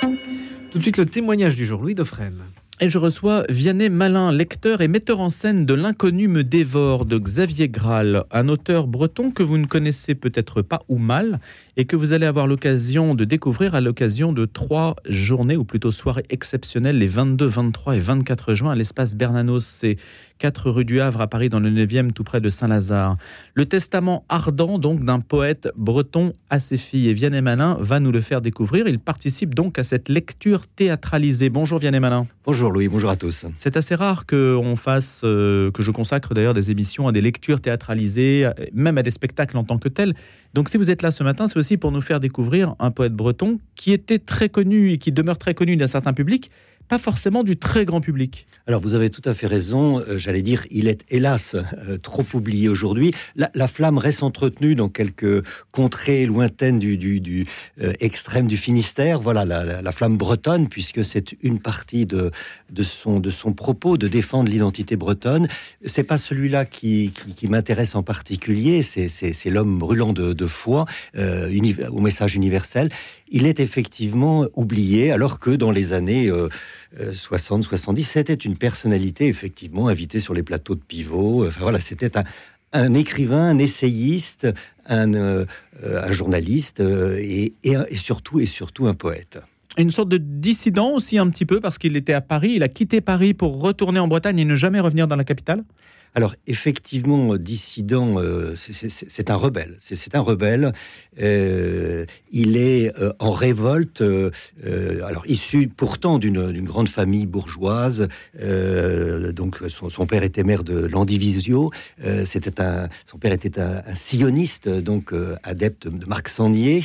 Tout de suite, le témoignage du jour, Louis Dauphren. Et je reçois Vianney Malin, lecteur et metteur en scène de L'inconnu me dévore de Xavier Graal, un auteur breton que vous ne connaissez peut-être pas ou mal et que vous allez avoir l'occasion de découvrir à l'occasion de trois journées ou plutôt soirées exceptionnelles les 22, 23 et 24 juin à l'espace Bernanos. C'est 4 rue du Havre à Paris dans le 9e tout près de Saint-Lazare. Le testament ardent donc d'un poète breton à ses filles et Vianney Malin va nous le faire découvrir. Il participe donc à cette lecture théâtralisée. Bonjour Vianney Malin. Bonjour Louis, bonjour à tous. C'est assez rare que on fasse, euh, que je consacre d'ailleurs des émissions à des lectures théâtralisées, même à des spectacles en tant que tels. Donc si vous êtes là ce matin, c'est aussi pour nous faire découvrir un poète breton qui était très connu et qui demeure très connu d'un certain public, pas forcément du très grand public. Alors vous avez tout à fait raison, euh, j'allais dire, il est hélas euh, trop oublié aujourd'hui. La, flamme reste entretenue dans quelques contrées lointaines du, du, euh, extrême du Finistère, voilà la, flamme bretonne, puisque c'est une partie de, de, son, de son propos de défendre l'identité bretonne. C'est pas celui-là qui, qui, m'intéresse en particulier, c'est l'homme brûlant de, de foi au message universel. Il est effectivement oublié, alors que dans les années... 60, 70. C'était une personnalité effectivement invitée sur les plateaux de pivot. Enfin voilà, c'était un, écrivain, un essayiste, un, euh, journaliste euh, et, surtout et surtout un poète. Une sorte de dissident aussi un petit peu parce qu'il était à Paris, il a quitté Paris pour retourner en Bretagne et ne jamais revenir dans la capitale. Alors effectivement, dissident, euh, c'est un rebelle. C'est un rebelle. Euh, il est euh, en révolte. alors issu pourtant d'une grande famille bourgeoise. donc son, père était maire de Landivisio. C'était un, son père était un, sioniste, donc adepte de Marc Sangnier.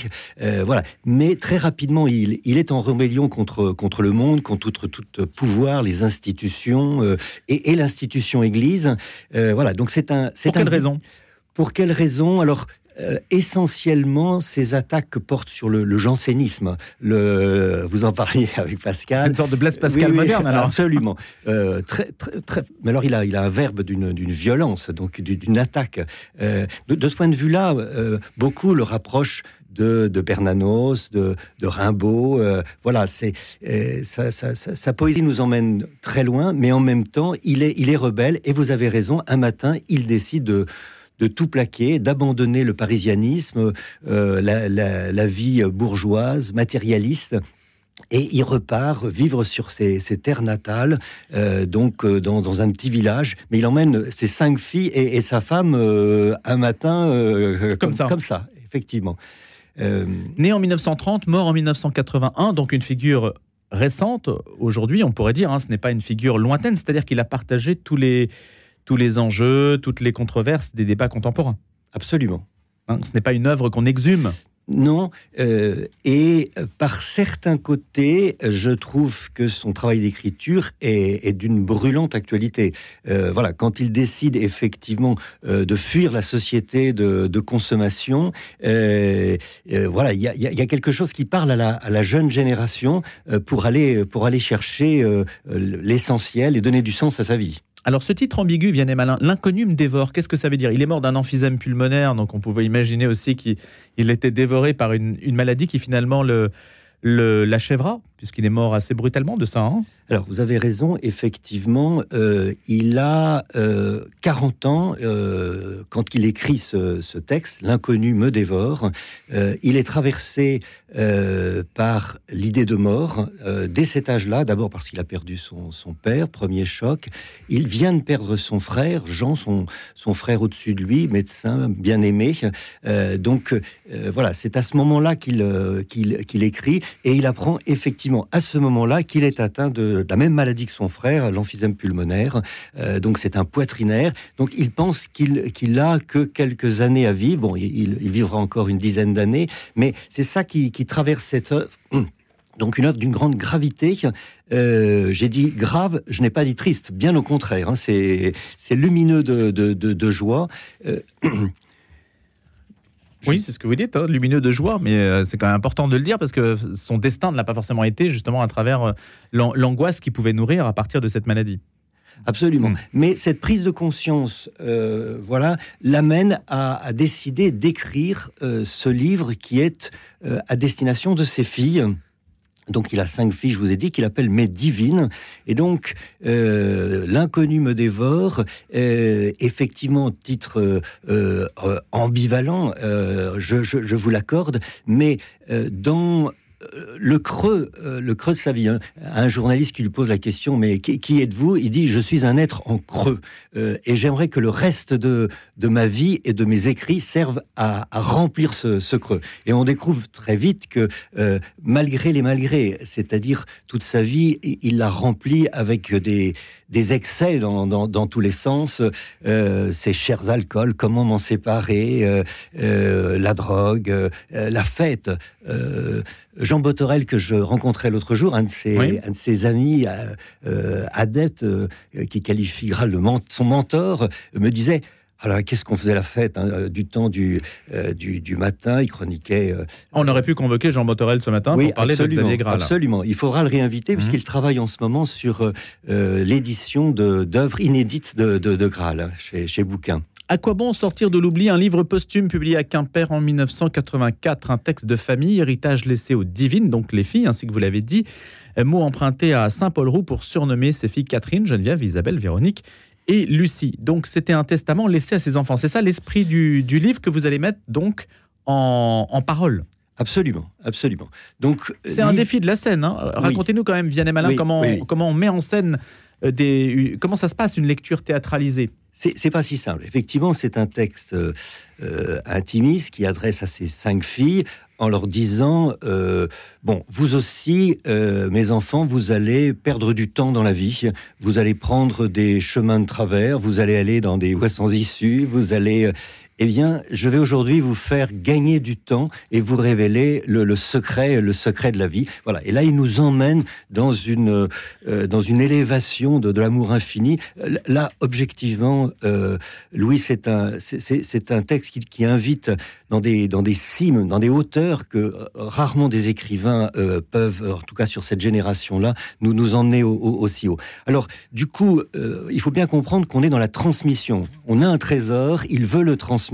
voilà. Mais très rapidement, il, est en rébellion contre contre le monde, contre tout, pouvoir, les institutions et l'institution Église. Euh, voilà, donc c'est un. Pour quelle raison? Pour quelle raison? Alors, euh, essentiellement, ces attaques portent sur le, jansénisme. Le, vous en parliez avec Pascal. C'est une sorte de Blaise Pascal moderne, alors. Absolument. Euh, très, très, très, mais alors, il a, il a un verbe d'une violence, donc d'une attaque. de, ce point de vue-là, beaucoup le rapprochent de, Bernanos, de, Rimbaud. Euh, voilà, c'est euh, sa, poésie nous emmène très loin, mais en même temps, il est, il est rebelle. Et vous avez raison, un matin, il décide de, tout plaquer, d'abandonner le parisianisme, euh, la, vie bourgeoise, matérialiste. Et il repart vivre sur ses, terres natales, donc dans, un petit village. Mais il emmène ses cinq filles et, sa femme un matin comme, ça. comme ça, effectivement. Euh, Né en 1930, mort en 1981, donc une figure récente aujourd'hui, on pourrait dire, hein, ce n'est pas une figure lointaine, c'est-à-dire qu'il a partagé tous les, tous les enjeux, toutes les controverses des débats contemporains. Absolument. Hein, ce n'est pas une œuvre qu'on exhume non, euh, et par certains côtés, je trouve que son travail d'écriture est, d'une brûlante actualité. Euh, voilà, quand il décide effectivement euh, de fuir la société de, consommation, voilà, il y, a, quelque chose qui parle à la, jeune génération pour aller pour aller chercher l'essentiel et donner du sens à sa vie. Alors ce titre ambigu, Vianney Malin, l'inconnu me dévore, qu'est-ce que ça veut dire? Il est mort d'un emphysème pulmonaire, donc on pouvait imaginer aussi qu'il était dévoré par une, maladie qui finalement le, l'achèvera, puisqu'il est mort assez brutalement de ça. Hein Alors, vous avez raison, effectivement, euh, il a 40 euh, ans euh, quand il écrit ce, texte, L'inconnu me dévore. il est traversé par l'idée de mort dès cet âge-là, d'abord parce qu'il a perdu son, père, premier choc. Il vient de perdre son frère, Jean, son, frère au-dessus de lui, médecin bien aimé. donc, voilà, c'est à ce moment-là qu'il écrit. Et il apprend effectivement à ce moment-là qu'il est atteint de, la même maladie que son frère, l'emphysème pulmonaire. Euh, donc c'est un poitrinaire. Donc il pense qu'il qu'il a que quelques années à vivre. Bon, il, vivra encore une dizaine d'années, mais c'est ça qui, traverse cette œuvre. Donc une œuvre d'une grande gravité. Euh, j'ai dit grave, je n'ai pas dit triste, bien au contraire. Hein. c'est lumineux de, de, joie. Euh, oui, c'est ce que vous dites, hein, lumineux de joie, mais euh, c'est quand même important de le dire parce que son destin ne l'a pas forcément été justement à travers euh, l'angoisse qu'il pouvait nourrir à partir de cette maladie. Absolument. Hmm. Mais cette prise de conscience, euh, voilà, l'amène à, décider d'écrire ce livre qui est à destination de ses filles Donc il a cinq filles, je vous ai dit, qu'il appelle mes divines. Et donc euh, l'inconnu me dévore. Euh, effectivement, titre euh, ambivalent, je, vous l'accorde, mais dans le creux, euh, le creux de sa vie. Hein. Un journaliste qui lui pose la question, mais qui, êtes-vous? Il dit, je suis un être en creux. Euh, et j'aimerais que le reste de, de ma vie et de mes écrits servent à, remplir ce, creux. Et on découvre très vite que malgré les malgrés, c'est-à-dire toute sa vie, il l'a rempli avec des, des excès dans, dans, tous les sens, euh, ces chers alcools, comment m'en séparer, la drogue, la fête. Jean Botorel, que je rencontrais l'autre jour, un de ses, un de ses amis euh, euh, adeptes, euh, qui qualifiera le son mentor, me disait alors, qu'est-ce qu'on faisait la fête hein, du temps du, du, matin? Il chroniquait. On aurait pu convoquer Jean Botorel ce matin pour parler de Xavier Graal. Absolument. Il faudra le réinviter mhm. puisqu'il travaille en ce moment sur l'édition d'œuvres inédites de, de, Graal hein, chez, chez Bouquin. À quoi bon sortir de l'oubli un livre posthume publié à Quimper en 1984, un texte de famille, héritage laissé aux divines, donc les filles, ainsi que vous l'avez dit, mot emprunté à Saint-Paul-Roux pour surnommer ses filles Catherine, Geneviève, Isabelle, Véronique et Lucie. Donc c'était un testament laissé à ses enfants. C'est ça l'esprit du, livre que vous allez mettre donc en, parole? Absolument, absolument. Donc c'est un défi de la scène. Hein. Racontez-nous quand même, Vianney Malin, comment, comment on met en scène euh, des, comment ça se passe une lecture théâtralisée? C'est pas si simple. Effectivement, c'est un texte euh, euh, intimiste qui adresse à ces cinq filles en leur disant euh, bon, vous aussi, mes enfants, vous allez perdre du temps dans la vie, vous allez prendre des chemins de travers, vous allez aller dans des voies sans issue, vous allez eh bien, je vais aujourd'hui vous faire gagner du temps et vous révéler le, secret, le secret de la vie. Voilà. Et là, il nous emmène dans une euh, dans une élévation de, l'amour infini. Là, objectivement, euh, Louis, c'est un c'est un texte qui, invite dans des dans des cimes, dans des hauteurs que euh, rarement des écrivains peuvent, en tout cas sur cette génération-là, nous nous emmener aussi haut. Alors, du coup, il faut bien comprendre qu'on est dans la transmission. On a un trésor, il veut le transmettre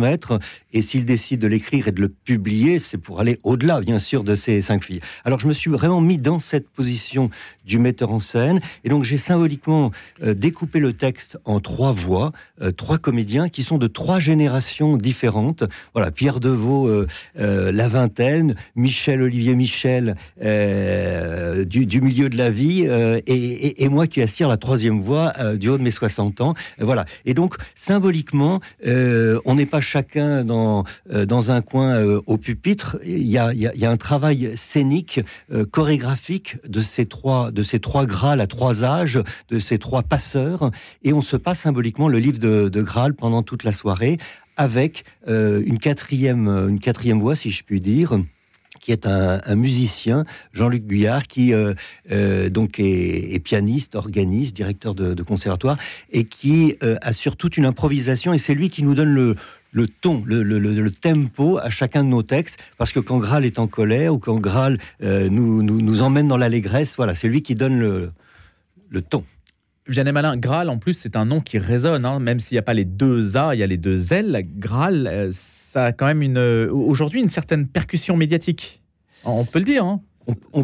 et s'il décide de l'écrire et de le publier, c'est pour aller au-delà, bien sûr, de ces cinq filles. Alors je me suis vraiment mis dans cette position du metteur en scène, et donc j'ai symboliquement euh, découpé le texte en trois voix, euh, trois comédiens qui sont de trois générations différentes. Voilà, Pierre Deveau, euh, la vingtaine, Michel Olivier Michel du, milieu de la vie, et, moi qui assire la troisième voix du haut de mes 60 ans. voilà. Et donc symboliquement, on n'est pas chacun dans, euh, dans un coin euh, au pupitre. Il y, a, il, y a, un travail scénique, euh, chorégraphique de ces trois, de ces trois Graal à trois âges, de ces trois passeurs, et on se passe symboliquement le livre de, de Graal pendant toute la soirée avec une quatrième, une quatrième voix, si je puis dire qui est un, musicien, Jean-Luc Guyard, qui donc est, pianiste, organiste, directeur de, conservatoire, et qui assure toute une improvisation. Et c'est lui qui nous donne le, le ton, le, tempo à chacun de nos textes, parce que quand Graal est en colère ou quand Graal euh, nous, nous, emmène dans l'allégresse, voilà, c'est lui qui donne le, le ton. Vianney Malin, Graal en plus c'est un nom qui résonne, hein, même s'il n'y a pas les deux A, il y a les deux L. Graal, euh, ça a quand même une aujourd'hui une certaine percussion médiatique. On peut le dire. Hein.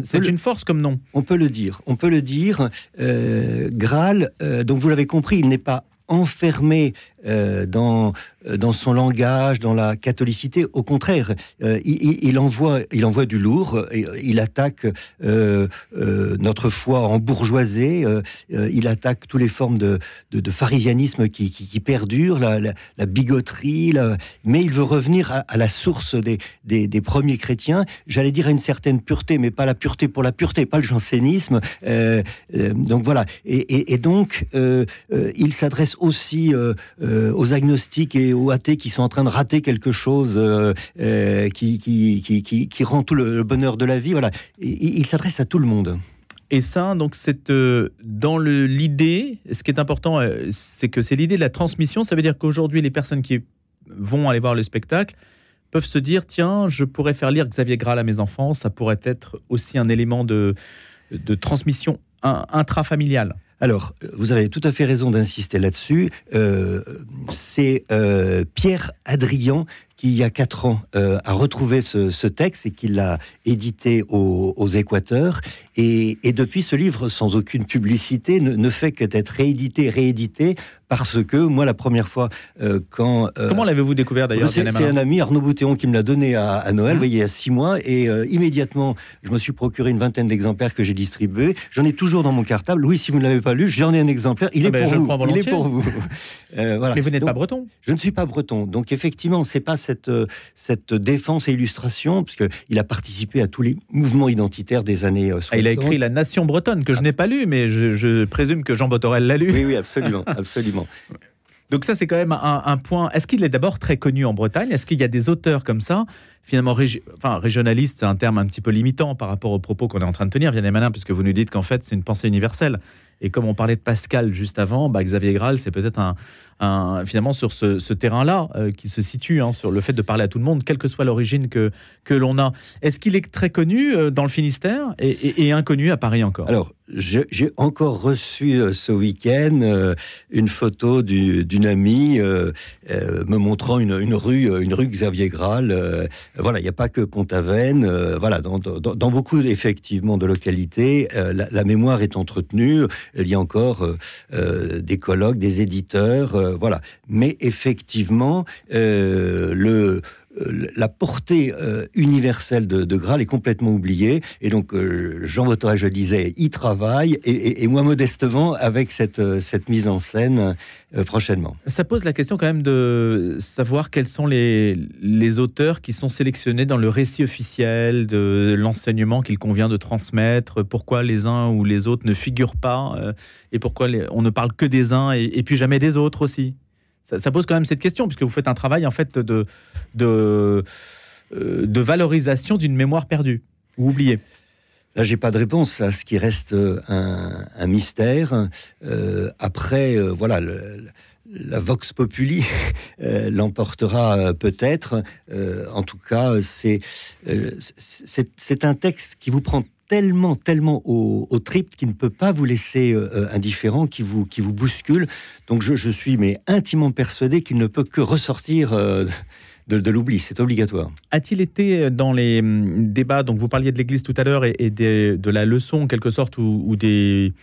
C'est une force comme nom. On peut le dire. On peut le dire. Euh, Graal, donc vous l'avez compris, il n'est pas enfermé euh, dans son langage, dans la catholicité. Au contraire, euh, il, envoie, il envoie du lourd. Il attaque euh, notre foi en bourgeoisie. il attaque toutes les formes de, pharisianisme qui, qui, perdurent, la, la, bigoterie. Mais il veut revenir à, la source des, premiers chrétiens. J'allais dire à une certaine pureté, mais pas la pureté pour la pureté, pas le jansénisme. donc voilà. Et donc, il s'adresse aussi aux agnostiques et aux athées qui sont en train de rater quelque chose euh, euh, qui, rend tout le, bonheur de la vie. Voilà. il s'adresse à tout le monde. Et ça, donc, c'est euh, dans l'idée. Ce qui est important, c'est que c'est l'idée de la transmission. Ça veut dire qu'aujourd'hui, les personnes qui vont aller voir le spectacle peuvent se dire tiens, je pourrais faire lire Xavier Graal à mes enfants. Ça pourrait être aussi un élément de, de transmission intrafamiliale. Alors, vous avez tout à fait raison d'insister là-dessus. Euh, c'est euh, Pierre Adrian qui, il y a quatre ans, a retrouvé ce, texte et qui l'a édité aux, aux Équateurs. Et, depuis, ce livre, sans aucune publicité, ne, ne fait que d'être réédité, réédité parce que moi, la première fois, euh, quand... Euh, Comment l'avez-vous découvert d'ailleurs C'est un ami, Arnaud Boutéon, qui me l'a donné à, Noël, mmh. voyez, il y a six mois, et euh, immédiatement, je me suis procuré une vingtaine d'exemplaires que j'ai distribués. J'en ai toujours dans mon cartable. Louis, si vous ne l'avez pas lu, j'en ai un exemplaire. Il, ah est, ben, pour vous. il est pour vous. voilà. Mais vous n'êtes pas breton Je ne suis pas breton. Donc effectivement, c'est pas cette, cette défense et illustration, puisqu'il a participé à tous les mouvements identitaires des années 60. Ah, il a écrit La Nation bretonne, que je n'ai pas lu, mais je, je présume que Jean Botorel l'a lu. Oui, oui, absolument. absolument. Donc ça, c'est quand même un, point. Est-ce qu'il est, d'abord très connu en Bretagne? Est-ce qu'il y a des auteurs comme ça? Finalement, enfin, régionaliste, c'est un terme un petit peu limitant par rapport aux propos qu'on est en train de tenir, Vianney Malin, puisque vous nous dites qu'en fait, c'est une pensée universelle. Et comme on parlait de Pascal juste avant, bah, Xavier Graal, c'est peut-être un, finalement sur ce, terrain-là euh, qui se situe hein, sur le fait de parler à tout le monde, quelle que soit l'origine que, que l'on a. Est-ce qu'il est très connu euh, dans le Finistère et, inconnu à Paris encore? Alors, j'ai encore reçu euh, ce week-end une photo d'une amie me montrant une, rue, une rue Xavier Graal. voilà, il n'y a pas que Pont-Aven. voilà, dans, beaucoup effectivement de localités, la, mémoire est entretenue. Il y a encore des colloques, des éditeurs voilà. Mais effectivement, euh, le euh, la portée universelle de, Graal est complètement oubliée. Et donc, Jean Botoret, je disais, y travaille, et, moi, modestement, avec cette, cette mise en scène prochainement. Ça pose la question quand même de savoir quels sont les auteurs qui sont sélectionnés dans le récit officiel de l'enseignement qu'il convient de transmettre, pourquoi les uns ou les autres ne figurent pas, et pourquoi on ne parle que des uns et, puis jamais des autres aussi. Ça, pose quand même cette question, puisque vous faites un travail en fait de, de, euh, de valorisation d'une mémoire perdue ou oubliée. Là, j'ai pas de réponse à ce qui reste euh, un, mystère. Euh, après, voilà, la vox populi l'emportera peut-être. en tout cas, c'est c'est un texte qui vous prend tellement, tellement au, au trip qui ne peut pas vous laisser euh, euh, indifférent, qui vous, qui vous bouscule. Donc je, suis mais intimement persuadé qu'il ne peut que ressortir. Euh, de, l'oubli, c'est obligatoire. A-t-il été dans les hum, débats, donc vous parliez de l'Église tout à l'heure et, de la leçon en quelque sorte, ou, des,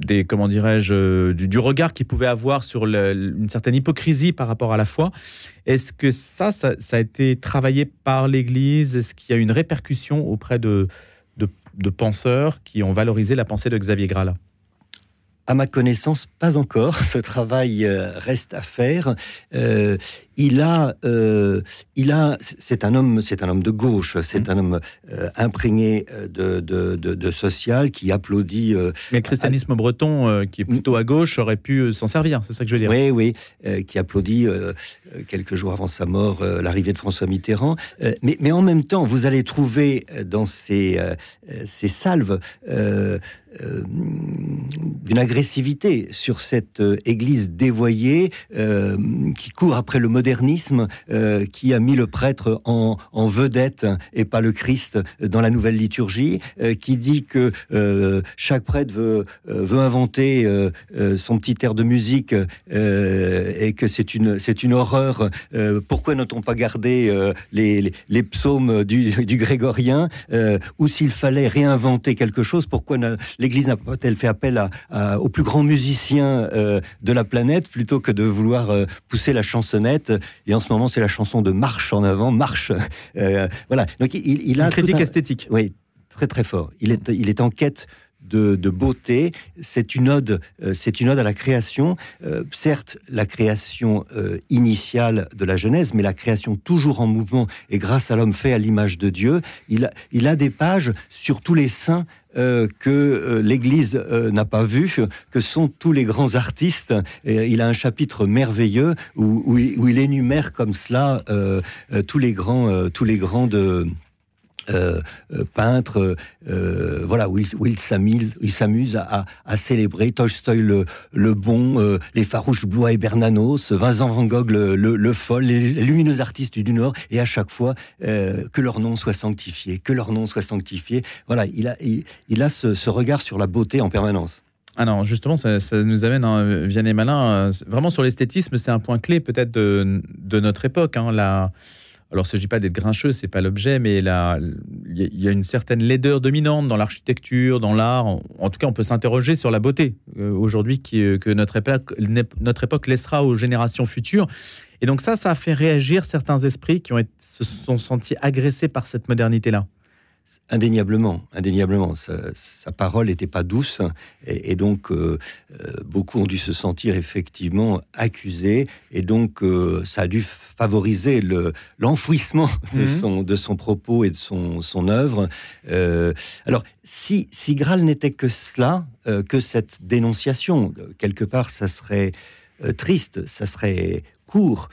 des comment dirais-je, euh, du, regard qu'il pouvait avoir sur une certaine hypocrisie par rapport à la foi. Est-ce que ça, ça, a été travaillé par l'Église? Est-ce qu'il y a une répercussion auprès de, de, penseurs qui ont valorisé la pensée de Xavier Grala? À ma connaissance, pas encore. Ce travail euh, reste à faire. Euh, il a, euh, il a, c'est un homme, c'est un homme de gauche, c'est un homme imprégné de, de, social qui applaudit. Mais le christianisme breton, qui est plutôt à gauche, aurait pu s'en servir. C'est ça que je veux dire. Oui, oui, qui applaudit quelques jours avant sa mort l'arrivée de François Mitterrand. mais, mais en même temps, vous allez trouver dans ces, ces salves euh, d'une agressivité sur cette euh, Église dévoyée euh, qui court après le modernisme, qui a mis le prêtre en, vedette et pas le Christ dans la nouvelle liturgie, qui dit que chaque prêtre veut, inventer son petit air de musique et que c'est une, horreur. pourquoi n'a-t-on pas gardé les, psaumes du, grégorien Ou s'il fallait réinventer quelque chose, pourquoi l'Église n'a pas-elle fait appel aux plus grands musiciens euh, de la planète plutôt que de vouloir euh, pousser la chansonnette Et en ce moment, c'est la chanson de marche en avant, marche. Euh, voilà. Donc il, a une critique esthétique. Oui, très très fort. Il est, il est en quête de, beauté. C'est une ode, c'est une ode à la création. certes, la création initiale de la Genèse, mais la création toujours en mouvement et grâce à l'homme fait à l'image de Dieu. Il a, il des pages sur tous les saints euh, que euh, l'Église euh, n'a pas vu, que sont tous les grands artistes. Il a un chapitre merveilleux où, où, il, énumère comme cela tous les grands, tous les grands de euh, euh, peintre, euh, voilà, où il, s'amuse, à, célébrer Tolstoy le, bon, les farouches Blois et Bernanos, Vincent Van Gogh le, le, fol, les, lumineux artistes du Nord, et à chaque fois que leur nom soit sanctifié, que leur nom soit sanctifié. Voilà, il a, ce regard sur la beauté en permanence. Ah non, justement, ça, nous amène, hein, Vianney Malin, vraiment sur l'esthétisme, c'est un point clé peut-être de, notre époque. Hein, alors, il ne s'agit pas d'être grincheux, c'est pas l'objet, mais il y, a une certaine laideur dominante dans l'architecture, dans l'art. En, tout cas, on peut s'interroger sur la beauté euh, aujourd'hui euh, que notre époque, notre époque laissera aux générations futures. Et donc ça, ça a fait réagir certains esprits qui ont se sont sentis agressés par cette modernité-là. Indéniablement, indéniablement. Sa, parole n'était pas douce et, donc euh, euh, beaucoup ont dû se sentir effectivement accusés et donc euh, ça a dû favoriser l'enfouissement de, mhm. son, de son propos et de son, son œuvre. alors, si, si Graal n'était que cela, que cette dénonciation, quelque part, ça serait triste, ça serait court.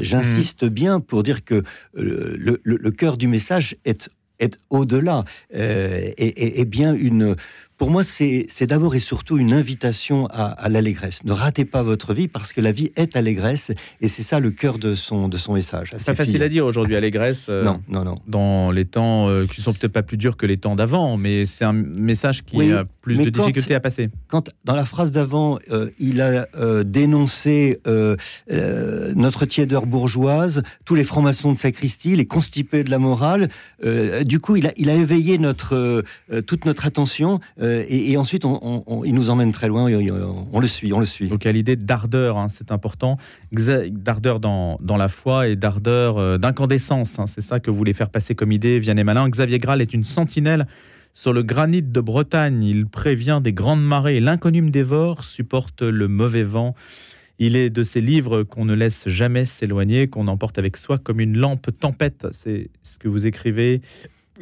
J'insiste mhm. bien pour dire que le, le, cœur du message est est au-delà, euh, et, bien une, pour moi, c'est d'abord et surtout une invitation à, l'allégresse. Ne ratez pas votre vie parce que la vie est allégresse et c'est ça le cœur de son, de son message. C'est pas facile à dire aujourd'hui, allégresse. Euh, non, non, non. Dans les temps euh, qui sont peut-être pas plus durs que les temps d'avant, mais c'est un message qui a plus de difficultés à passer. Quand dans la phrase d'avant, euh, il a dénoncé notre tiédeur bourgeoise, tous les francs-maçons de sacristie, les constipés de la morale, du coup, il a, il a éveillé notre, toute notre attention. Euh, et, ensuite, il nous emmène très loin, on le suit, on le suit. Donc a l'idée d'ardeur, hein, c'est important, d'ardeur dans, la foi et d'ardeur euh, d'incandescence, hein, c'est ça que vous voulez faire passer comme idée, Vianney Malin. Xavier Graal est une sentinelle sur le granit de Bretagne, il prévient des grandes marées, l'inconnu dévore, supporte le mauvais vent. Il est de ces livres qu'on ne laisse jamais s'éloigner, qu'on emporte avec soi comme une lampe tempête. C'est ce que vous écrivez,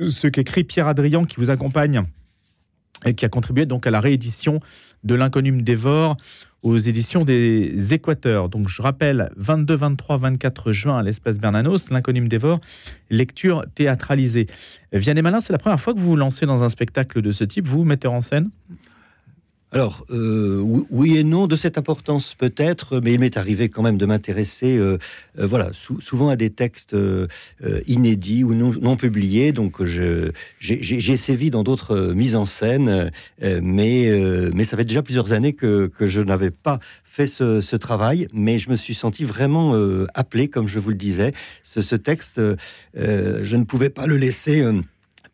ce qu'écrit Pierre Adrian qui vous accompagne et qui a contribué donc à la réédition de L'inconnu dévore aux éditions des Équateurs. Donc je rappelle, 22, 23, 24 juin à l'Espace Bernanos, L'inconnu dévore, lecture théâtralisée. Vianney Malin, c'est la première fois que vous vous lancez dans un spectacle de ce type, vous, metteur en scène? Alors, euh, oui et non, de cette importance peut-être, mais il m'est arrivé quand même de m'intéresser, euh, euh, voilà, souvent à des textes inédits ou non, publiés. Donc, j'ai sévi dans d'autres mises en scène, mais, mais ça fait déjà plusieurs années que, je n'avais pas fait ce, travail, mais je me suis senti vraiment appelé, comme je vous le disais. Ce, texte, je ne pouvais pas le laisser.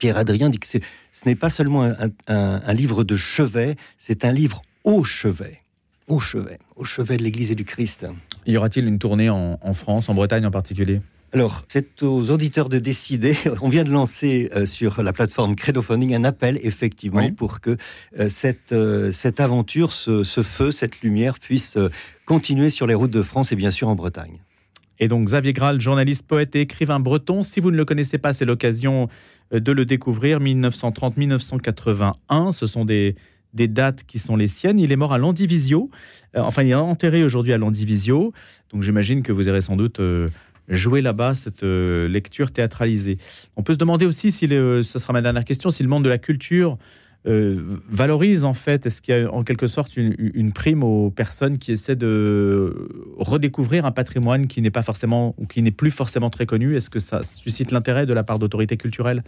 Pierre Adrien dit que ce n'est pas seulement un, livre de chevet, c'est un livre au chevet. Au chevet, au chevet de l'Église et du Christ. Y aura-t-il une tournée en, France, en Bretagne en particulier? Alors, c'est aux auditeurs de décider. On vient de lancer euh, sur la plateforme Credophonic un appel, effectivement, pour que euh, cette, euh, cette aventure, ce, ce, feu, cette lumière puisse continuer sur les routes de France et bien sûr en Bretagne. Et donc, Xavier Graal, journaliste, poète et écrivain breton. Si vous ne le connaissez pas, c'est l'occasion de le découvrir. 1930-1981, ce sont des, dates qui sont les siennes. Il est mort à Landivisio. Euh, enfin, il est enterré aujourd'hui à Landivisio. Donc j'imagine que vous aurez sans doute euh, joué là-bas cette euh, lecture théâtralisée. On peut se demander aussi, si ce sera ma dernière question, si le monde de la culture valorise en fait, est-ce qu'il y a en quelque sorte une, une, prime aux personnes qui essaient de redécouvrir un patrimoine qui n'est pas forcément ou qui n'est plus forcément très connu? Est-ce que ça suscite l'intérêt de la part d'autorités culturelles?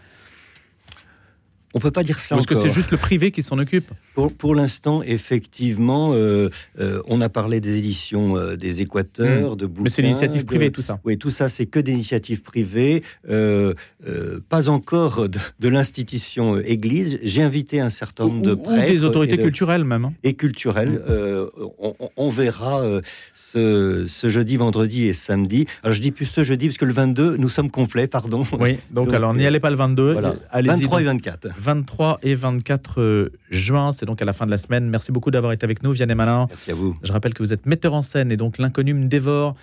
On peut pas dire ça. Parce que c'est juste le privé qui s'en occupe. Pour, pour l'instant, effectivement, euh, euh, on a parlé des éditions euh, des Équateurs, hmm. de Mais c'est l'initiative privée, tout ça. Oui, tout ça, c'est que des initiatives privées, pas encore de, l'institution Église. J'ai invité un certain nombre de prêtres. Ou des autorités culturelles même. Hein. Et culturelles. Hmm. On, verra ce, ce, jeudi, vendredi et samedi. Alors je dis plus ce jeudi parce que le 22, nous sommes complets, pardon. Oui, donc, alors n'y allez pas le 22. Voilà. 23 et 24. 23 et 24 euh, juin. C'est donc à la fin de la semaine. Merci beaucoup d'avoir été avec nous, Vianney Malin. Merci à vous. Je rappelle que vous êtes metteur en scène et donc l'inconnu me dévore.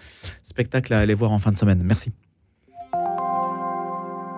Spectacle à aller voir en fin de semaine. Merci.